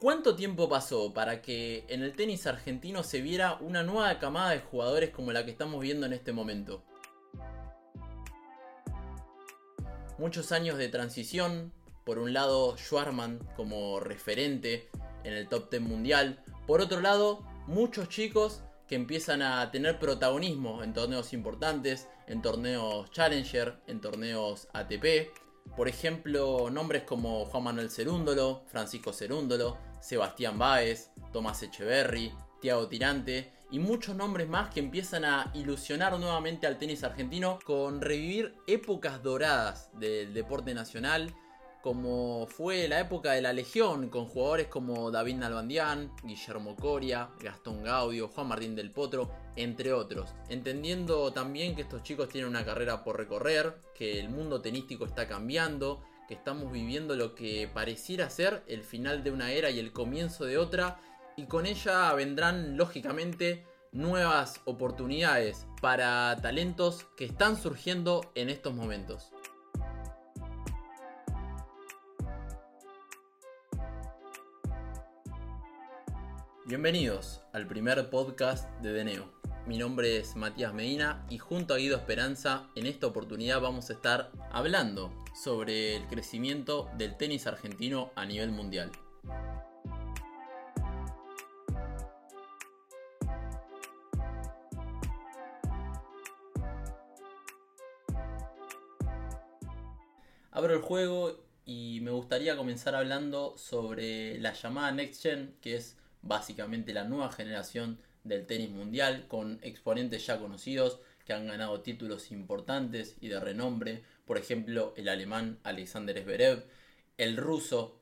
¿Cuánto tiempo pasó para que en el tenis argentino se viera una nueva camada de jugadores como la que estamos viendo en este momento? Muchos años de transición, por un lado Schwarman como referente en el top 10 mundial, por otro lado muchos chicos que empiezan a tener protagonismo en torneos importantes, en torneos Challenger, en torneos ATP. Por ejemplo, nombres como Juan Manuel Cerúndolo, Francisco Cerúndolo, Sebastián Báez, Tomás Echeverry, Tiago Tirante y muchos nombres más que empiezan a ilusionar nuevamente al tenis argentino con revivir épocas doradas del deporte nacional como fue la época de la Legión, con jugadores como David Nalbandián, Guillermo Coria, Gastón Gaudio, Juan Martín del Potro, entre otros. Entendiendo también que estos chicos tienen una carrera por recorrer, que el mundo tenístico está cambiando, que estamos viviendo lo que pareciera ser el final de una era y el comienzo de otra, y con ella vendrán lógicamente nuevas oportunidades para talentos que están surgiendo en estos momentos. Bienvenidos al primer podcast de Deneo. Mi nombre es Matías Medina y junto a Guido Esperanza en esta oportunidad vamos a estar hablando sobre el crecimiento del tenis argentino a nivel mundial. Abro el juego y me gustaría comenzar hablando sobre la llamada Next Gen, que es básicamente la nueva generación del tenis mundial, con exponentes ya conocidos que han ganado títulos importantes y de renombre, por ejemplo el alemán Alexander Zverev, el ruso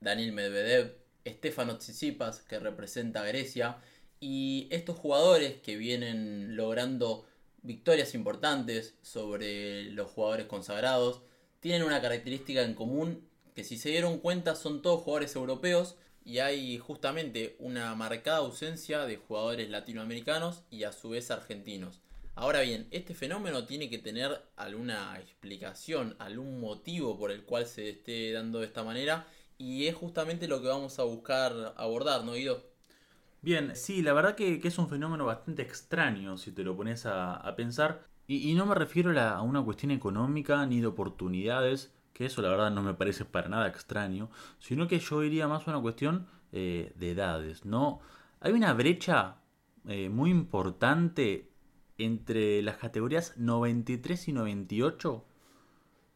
Daniel Medvedev, Stefano Tsitsipas que representa a Grecia y estos jugadores que vienen logrando victorias importantes sobre los jugadores consagrados tienen una característica en común que si se dieron cuenta son todos jugadores europeos y hay justamente una marcada ausencia de jugadores latinoamericanos y a su vez argentinos. Ahora bien, este fenómeno tiene que tener alguna explicación, algún motivo por el cual se esté dando de esta manera y es justamente lo que vamos a buscar abordar, ¿no, Guido? Bien, sí, la verdad que, es un fenómeno bastante extraño si te lo pones a, pensar. Y, no me refiero a una cuestión económica ni de oportunidades, que eso la verdad no me parece para nada extraño, sino que yo iría más a una cuestión eh, de edades, ¿no? Hay una brecha eh, muy importante entre las categorías 93 y 98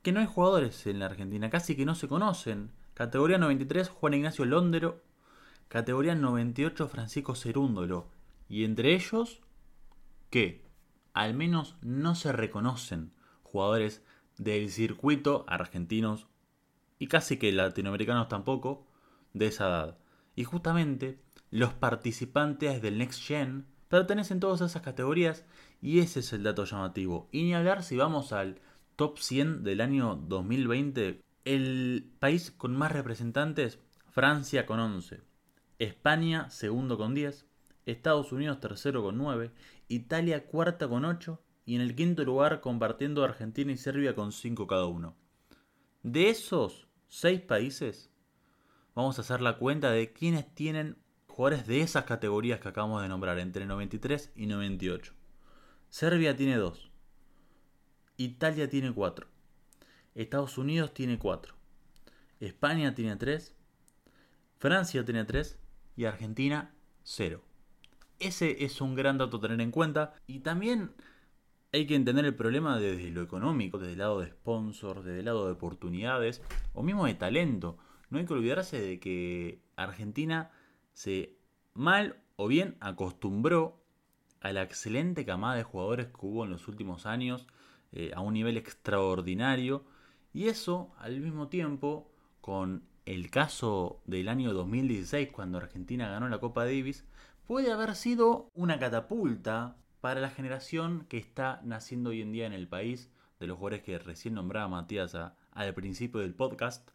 que no hay jugadores en la Argentina, casi que no se conocen. Categoría 93 Juan Ignacio Londero, categoría 98 Francisco Cerúndolo, y entre ellos que al menos no se reconocen jugadores del circuito argentinos y casi que latinoamericanos tampoco de esa edad. Y justamente los participantes del Next Gen pertenecen todas esas categorías y ese es el dato llamativo. Y ni hablar si vamos al top 100 del año 2020, el país con más representantes, Francia con 11, España segundo con 10, Estados Unidos tercero con 9, Italia cuarta con 8 y en el quinto lugar compartiendo Argentina y Serbia con 5 cada uno. De esos 6 países, vamos a hacer la cuenta de quienes tienen jugadores de esas categorías que acabamos de nombrar, entre 93 y 98. Serbia tiene 2, Italia tiene 4, Estados Unidos tiene 4, España tiene 3, Francia tiene 3 y Argentina 0. Ese es un gran dato a tener en cuenta y también hay que entender el problema desde lo económico, desde el lado de sponsors, desde el lado de oportunidades o mismo de talento. No hay que olvidarse de que Argentina se mal o bien acostumbró a la excelente camada de jugadores que hubo en los últimos años eh, a un nivel extraordinario y eso al mismo tiempo con el caso del año 2016 cuando Argentina ganó la Copa Davis puede haber sido una catapulta para la generación que está naciendo hoy en día en el país, de los jugadores que recién nombraba Matías al principio del podcast.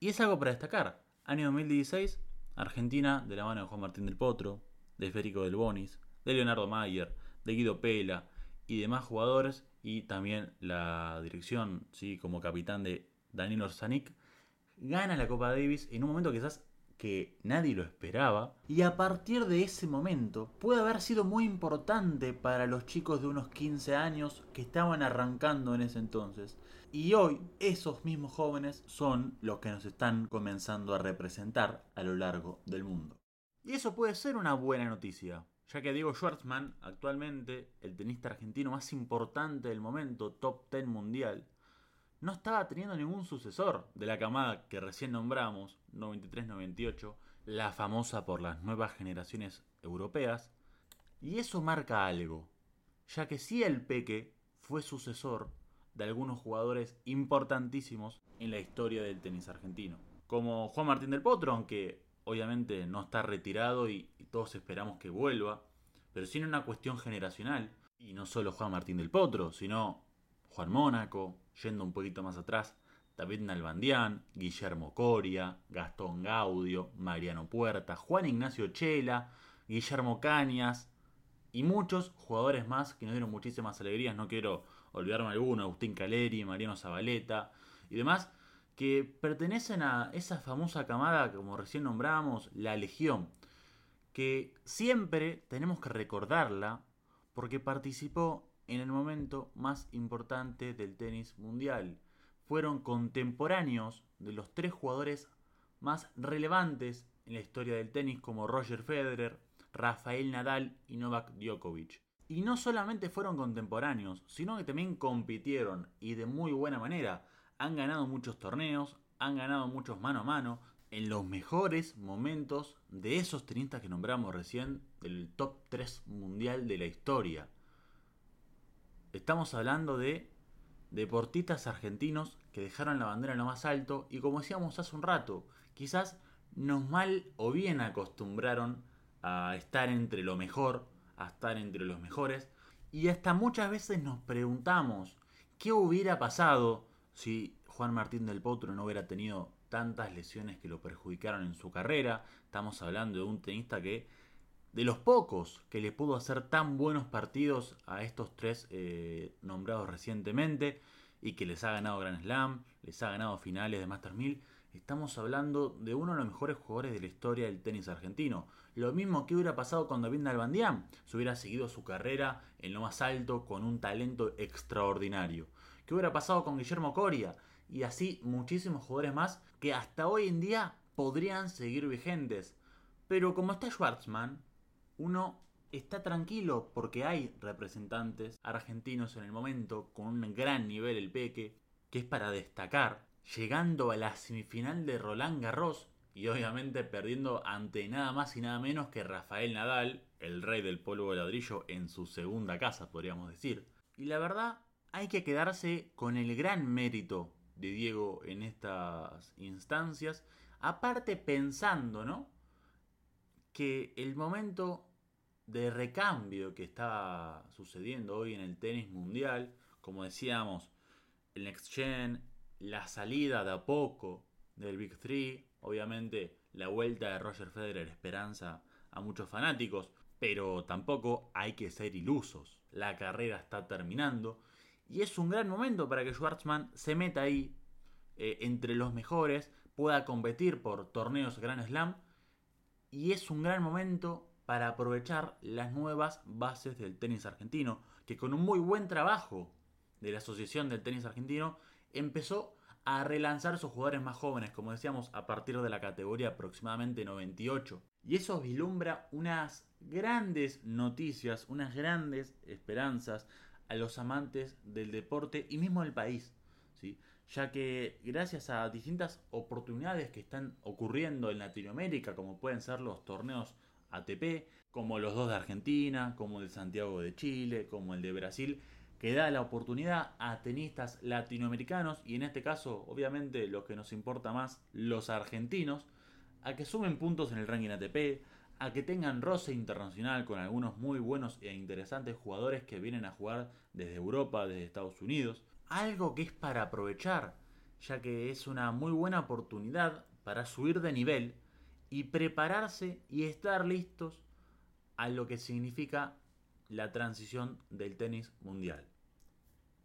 Y es algo para destacar. Año 2016, Argentina, de la mano de Juan Martín del Potro, de Federico del Bonis, de Leonardo Mayer, de Guido Pela y demás jugadores, y también la dirección, ¿sí? como capitán de Daniel Orsanic, gana la Copa Davis en un momento quizás que nadie lo esperaba y a partir de ese momento puede haber sido muy importante para los chicos de unos 15 años que estaban arrancando en ese entonces. Y hoy esos mismos jóvenes son los que nos están comenzando a representar a lo largo del mundo. Y eso puede ser una buena noticia, ya que Diego Schwartzman, actualmente el tenista argentino más importante del momento, top 10 mundial, no estaba teniendo ningún sucesor de la camada que recién nombramos, 93-98, la famosa por las nuevas generaciones europeas, y eso marca algo, ya que sí el Peque fue sucesor de algunos jugadores importantísimos en la historia del tenis argentino, como Juan Martín del Potro, aunque obviamente no está retirado y, todos esperamos que vuelva, pero sí en una cuestión generacional. Y no solo Juan Martín del Potro, sino Juan Mónaco, yendo un poquito más atrás, David Nalbandián, Guillermo Coria, Gastón Gaudio, Mariano Puerta, Juan Ignacio Chela, Guillermo Cañas y muchos jugadores más que nos dieron muchísimas alegrías. No quiero olvidarme alguno, Agustín Caleri, Mariano Zabaleta y demás que pertenecen a esa famosa camada, como recién nombramos, la Legión, que siempre tenemos que recordarla porque participó en el momento más importante del tenis mundial. Fueron contemporáneos de los tres jugadores más relevantes en la historia del tenis como Roger Federer, Rafael Nadal y Novak Djokovic. Y no solamente fueron contemporáneos, sino que también compitieron y de muy buena manera han ganado muchos torneos, han ganado muchos mano a mano, en los mejores momentos de esos tenistas que nombramos recién, del top 3 mundial de la historia. Estamos hablando de deportistas argentinos que dejaron la bandera en lo más alto y como decíamos hace un rato, quizás nos mal o bien acostumbraron a estar entre lo mejor, a estar entre los mejores y hasta muchas veces nos preguntamos qué hubiera pasado si Juan Martín del Potro no hubiera tenido tantas lesiones que lo perjudicaron en su carrera. Estamos hablando de un tenista que, de los pocos que le pudo hacer tan buenos partidos a estos tres eh, nombrados recientemente y que les ha ganado Grand Slam, les ha ganado finales de Masters 1000. Estamos hablando de uno de los mejores jugadores de la historia del tenis argentino. Lo mismo que hubiera pasado con David Nalbandián, si hubiera seguido su carrera en lo más alto con un talento extraordinario. ¿Qué hubiera pasado con Guillermo Coria? Y así muchísimos jugadores más que hasta hoy en día podrían seguir vigentes. Pero como está Schwartzman, uno está tranquilo porque hay representantes argentinos en el momento con un gran nivel el peque, que es para destacar, llegando a la semifinal de Roland Garros y obviamente perdiendo ante nada más y nada menos que Rafael Nadal, el rey del polvo de ladrillo en su segunda casa, podríamos decir. Y la verdad hay que quedarse con el gran mérito de Diego en estas instancias, aparte pensando, ¿no? Que el momento de recambio que está sucediendo hoy en el tenis mundial, como decíamos, el Next Gen, la salida de a poco del Big Three, obviamente la vuelta de Roger Federer esperanza a muchos fanáticos, pero tampoco hay que ser ilusos. La carrera está terminando y es un gran momento para que Schwartzman se meta ahí eh, entre los mejores, pueda competir por torneos Grand Slam. Y es un gran momento para aprovechar las nuevas bases del tenis argentino, que con un muy buen trabajo de la Asociación del Tenis Argentino empezó a relanzar sus jugadores más jóvenes, como decíamos, a partir de la categoría aproximadamente 98. Y eso vislumbra unas grandes noticias, unas grandes esperanzas a los amantes del deporte y mismo del país, ¿sí? Ya que gracias a distintas oportunidades que están ocurriendo en Latinoamérica, como pueden ser los torneos ATP, como los dos de Argentina, como el de Santiago de Chile, como el de Brasil, que da la oportunidad a tenistas latinoamericanos y en este caso, obviamente, lo que nos importa más, los argentinos, a que sumen puntos en el ranking ATP, a que tengan roce internacional con algunos muy buenos e interesantes jugadores que vienen a jugar desde Europa, desde Estados Unidos. Algo que es para aprovechar, ya que es una muy buena oportunidad para subir de nivel y prepararse y estar listos a lo que significa la transición del tenis mundial.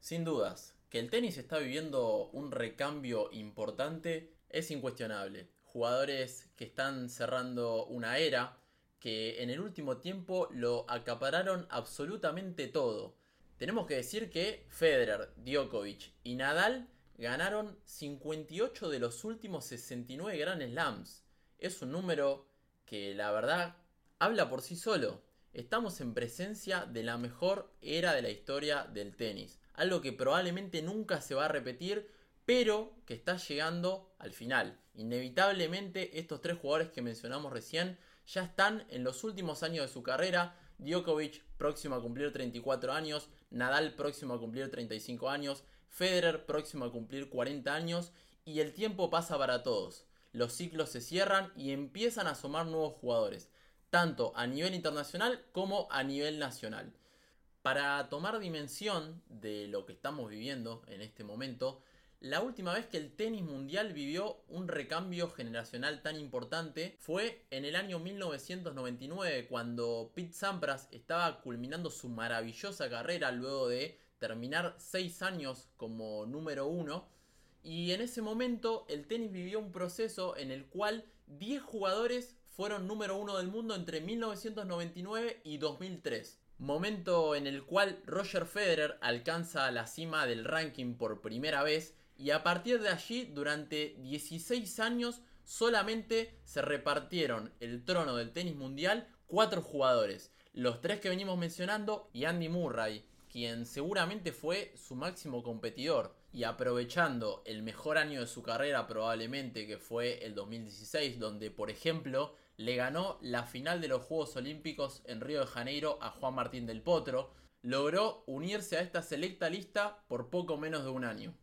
Sin dudas, que el tenis está viviendo un recambio importante es incuestionable jugadores que están cerrando una era, que en el último tiempo lo acapararon absolutamente todo. Tenemos que decir que Federer, Djokovic y Nadal ganaron 58 de los últimos 69 Grand Slams. Es un número que la verdad habla por sí solo. Estamos en presencia de la mejor era de la historia del tenis. Algo que probablemente nunca se va a repetir, pero que está llegando al final. Inevitablemente estos tres jugadores que mencionamos recién ya están en los últimos años de su carrera. Djokovic próximo a cumplir 34 años, Nadal próximo a cumplir 35 años, Federer próximo a cumplir 40 años y el tiempo pasa para todos. Los ciclos se cierran y empiezan a asomar nuevos jugadores, tanto a nivel internacional como a nivel nacional. Para tomar dimensión de lo que estamos viviendo en este momento, la última vez que el tenis mundial vivió un recambio generacional tan importante fue en el año 1999 cuando Pete Sampras estaba culminando su maravillosa carrera luego de terminar 6 años como número uno. Y en ese momento el tenis vivió un proceso en el cual 10 jugadores fueron número uno del mundo entre 1999 y 2003. Momento en el cual Roger Federer alcanza la cima del ranking por primera vez y a partir de allí durante 16 años solamente se repartieron el trono del tenis mundial cuatro jugadores. Los tres que venimos mencionando y Andy Murray, quien seguramente fue su máximo competidor y aprovechando el mejor año de su carrera probablemente que fue el 2016 donde por ejemplo le ganó la final de los Juegos Olímpicos en Río de Janeiro a Juan Martín del Potro, logró unirse a esta selecta lista por poco menos de un año.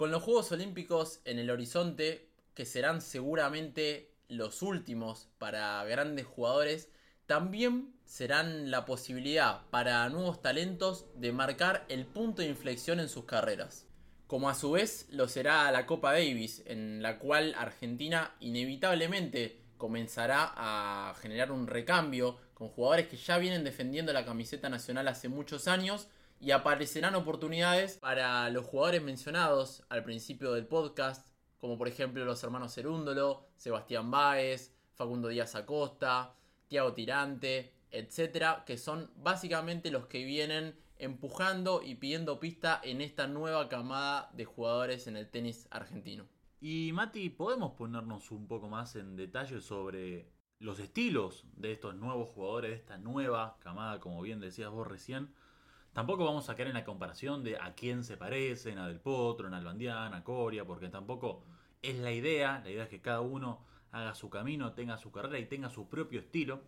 Con los Juegos Olímpicos en el horizonte, que serán seguramente los últimos para grandes jugadores, también serán la posibilidad para nuevos talentos de marcar el punto de inflexión en sus carreras. Como a su vez lo será la Copa Davis, en la cual Argentina inevitablemente comenzará a generar un recambio con jugadores que ya vienen defendiendo la camiseta nacional hace muchos años y aparecerán oportunidades para los jugadores mencionados al principio del podcast, como por ejemplo los hermanos Cerúndolo, Sebastián Báez, Facundo Díaz Acosta, Tiago Tirante, etcétera, que son básicamente los que vienen empujando y pidiendo pista en esta nueva camada de jugadores en el tenis argentino. Y Mati, ¿podemos ponernos un poco más en detalle sobre los estilos de estos nuevos jugadores, de esta nueva camada, como bien decías vos recién? Tampoco vamos a caer en la comparación de a quién se parecen, a Del Potro, a Albandián, a Coria, porque tampoco es la idea. La idea es que cada uno haga su camino, tenga su carrera y tenga su propio estilo,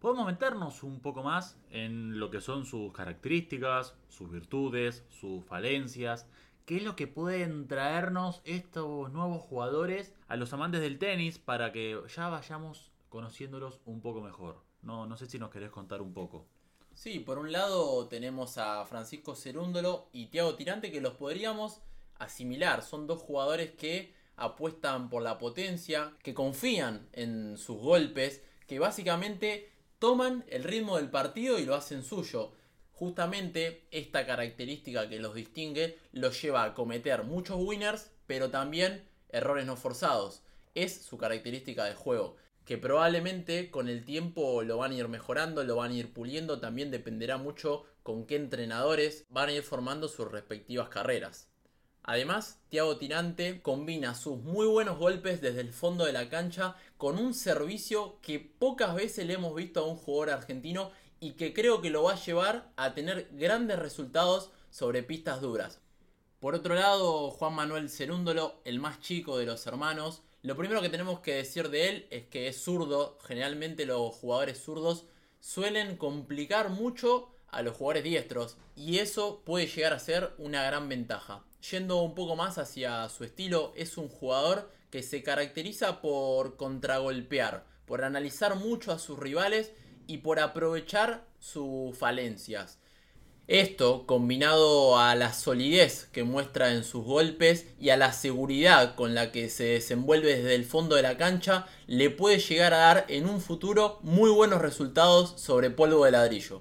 podemos meternos un poco más en lo que son sus características, sus virtudes, sus falencias, qué es lo que pueden traernos estos nuevos jugadores a los amantes del tenis para que ya vayamos conociéndolos un poco mejor. No, no sé si nos querés contar un poco. Sí, por un lado tenemos a Francisco Cerúndolo y Tiago Tirante que los podríamos asimilar. Son dos jugadores que apuestan por la potencia, que confían en sus golpes, que básicamente toman el ritmo del partido y lo hacen suyo. Justamente esta característica que los distingue los lleva a cometer muchos winners, pero también errores no forzados. Es su característica de juego, que probablemente con el tiempo lo van a ir mejorando, lo van a ir puliendo, también dependerá mucho con qué entrenadores van a ir formando sus respectivas carreras. Además, Thiago Tirante combina sus muy buenos golpes desde el fondo de la cancha con un servicio que pocas veces le hemos visto a un jugador argentino y que creo que lo va a llevar a tener grandes resultados sobre pistas duras. Por otro lado, Juan Manuel Cerúndolo, el más chico de los hermanos, lo primero que tenemos que decir de él es que es zurdo. Generalmente los jugadores zurdos suelen complicar mucho a los jugadores diestros y eso puede llegar a ser una gran ventaja. Yendo un poco más hacia su estilo, es un jugador que se caracteriza por contragolpear, por analizar mucho a sus rivales y por aprovechar sus falencias. Esto, combinado a la solidez que muestra en sus golpes y a la seguridad con la que se desenvuelve desde el fondo de la cancha, le puede llegar a dar en un futuro muy buenos resultados sobre polvo de ladrillo.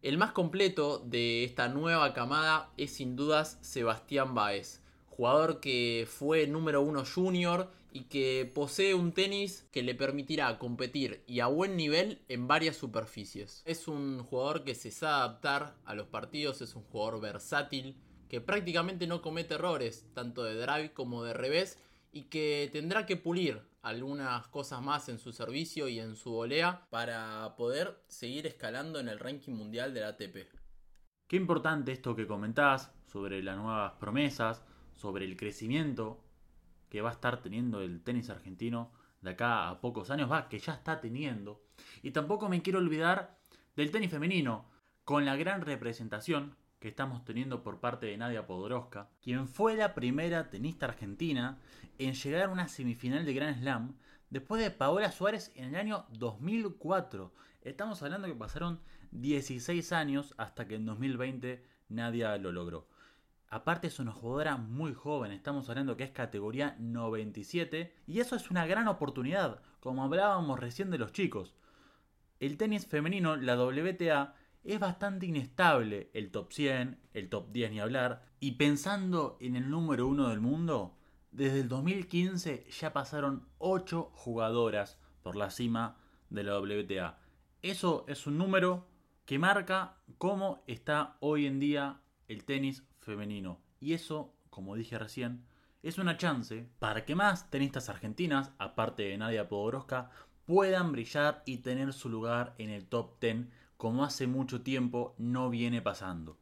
El más completo de esta nueva camada es sin dudas Sebastián Baez, jugador que fue número uno junior y que posee un tenis que le permitirá competir y a buen nivel en varias superficies. Es un jugador que se sabe adaptar a los partidos, es un jugador versátil, que prácticamente no comete errores, tanto de drive como de revés, y que tendrá que pulir algunas cosas más en su servicio y en su volea para poder seguir escalando en el ranking mundial del ATP. Qué importante esto que comentás sobre las nuevas promesas, sobre el crecimiento que va a estar teniendo el tenis argentino de acá a pocos años, va, que ya está teniendo. Y tampoco me quiero olvidar del tenis femenino, con la gran representación que estamos teniendo por parte de Nadia Podoroska, quien fue la primera tenista argentina en llegar a una semifinal de Grand Slam después de Paola Suárez en el año 2004. Estamos hablando que pasaron 16 años hasta que en 2020 Nadia lo logró. Aparte es una jugadora muy joven, estamos hablando que es categoría 97 y eso es una gran oportunidad, como hablábamos recién de los chicos. El tenis femenino, la WTA, es bastante inestable el top 100, el top 10 ni hablar, y pensando en el número 1 del mundo, desde el 2015 ya pasaron 8 jugadoras por la cima de la WTA. Eso es un número que marca cómo está hoy en día el tenis femenino. Y eso, como dije recién, es una chance para que más tenistas argentinas, aparte de Nadia Podoroska, puedan brillar y tener su lugar en el top 10 como hace mucho tiempo no viene pasando.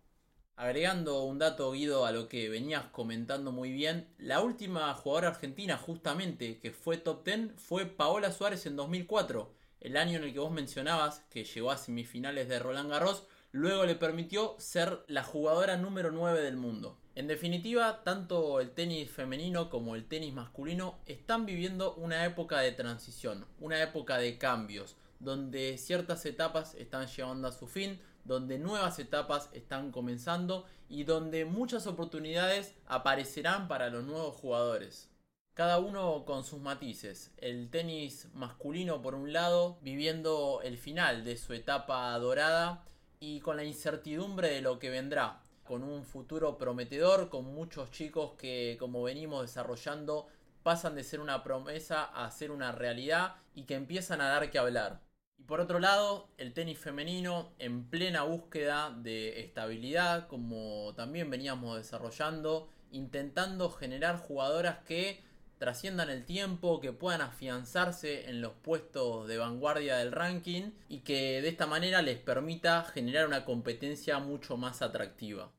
Agregando un dato, Guido, a lo que venías comentando muy bien, la última jugadora argentina justamente que fue top 10 fue Paola Suárez en 2004, el año en el que vos mencionabas que llegó a semifinales de Roland Garros, luego le permitió ser la jugadora número 9 del mundo. En definitiva, tanto el tenis femenino como el tenis masculino están viviendo una época de transición, una época de cambios, donde ciertas etapas están llegando a su fin, donde nuevas etapas están comenzando y donde muchas oportunidades aparecerán para los nuevos jugadores. Cada uno con sus matices. El tenis masculino por un lado viviendo el final de su etapa dorada y con la incertidumbre de lo que vendrá, con un futuro prometedor, con muchos chicos que como venimos desarrollando pasan de ser una promesa a ser una realidad y que empiezan a dar que hablar. Y por otro lado, el tenis femenino en plena búsqueda de estabilidad, como también veníamos desarrollando, intentando generar jugadoras que trasciendan el tiempo, que puedan afianzarse en los puestos de vanguardia del ranking y que de esta manera les permita generar una competencia mucho más atractiva.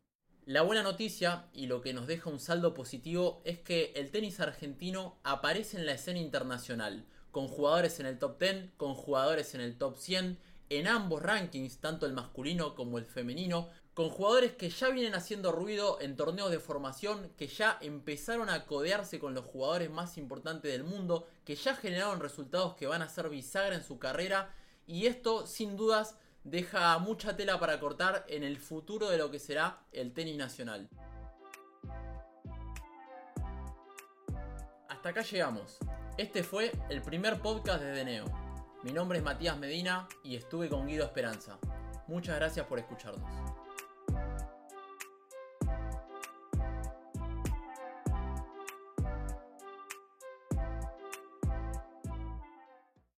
La buena noticia y lo que nos deja un saldo positivo es que el tenis argentino aparece en la escena internacional con jugadores en el top 10, con jugadores en el top 100, en ambos rankings, tanto el masculino como el femenino, con jugadores que ya vienen haciendo ruido en torneos de formación, que ya empezaron a codearse con los jugadores más importantes del mundo, que ya generaron resultados que van a ser bisagra en su carrera, y esto sin dudas deja mucha tela para cortar en el futuro de lo que será el tenis nacional. Hasta acá llegamos. Este fue el primer podcast de Deneo. Mi nombre es Matías Medina y estuve con Guido Esperanza. Muchas gracias por escucharnos.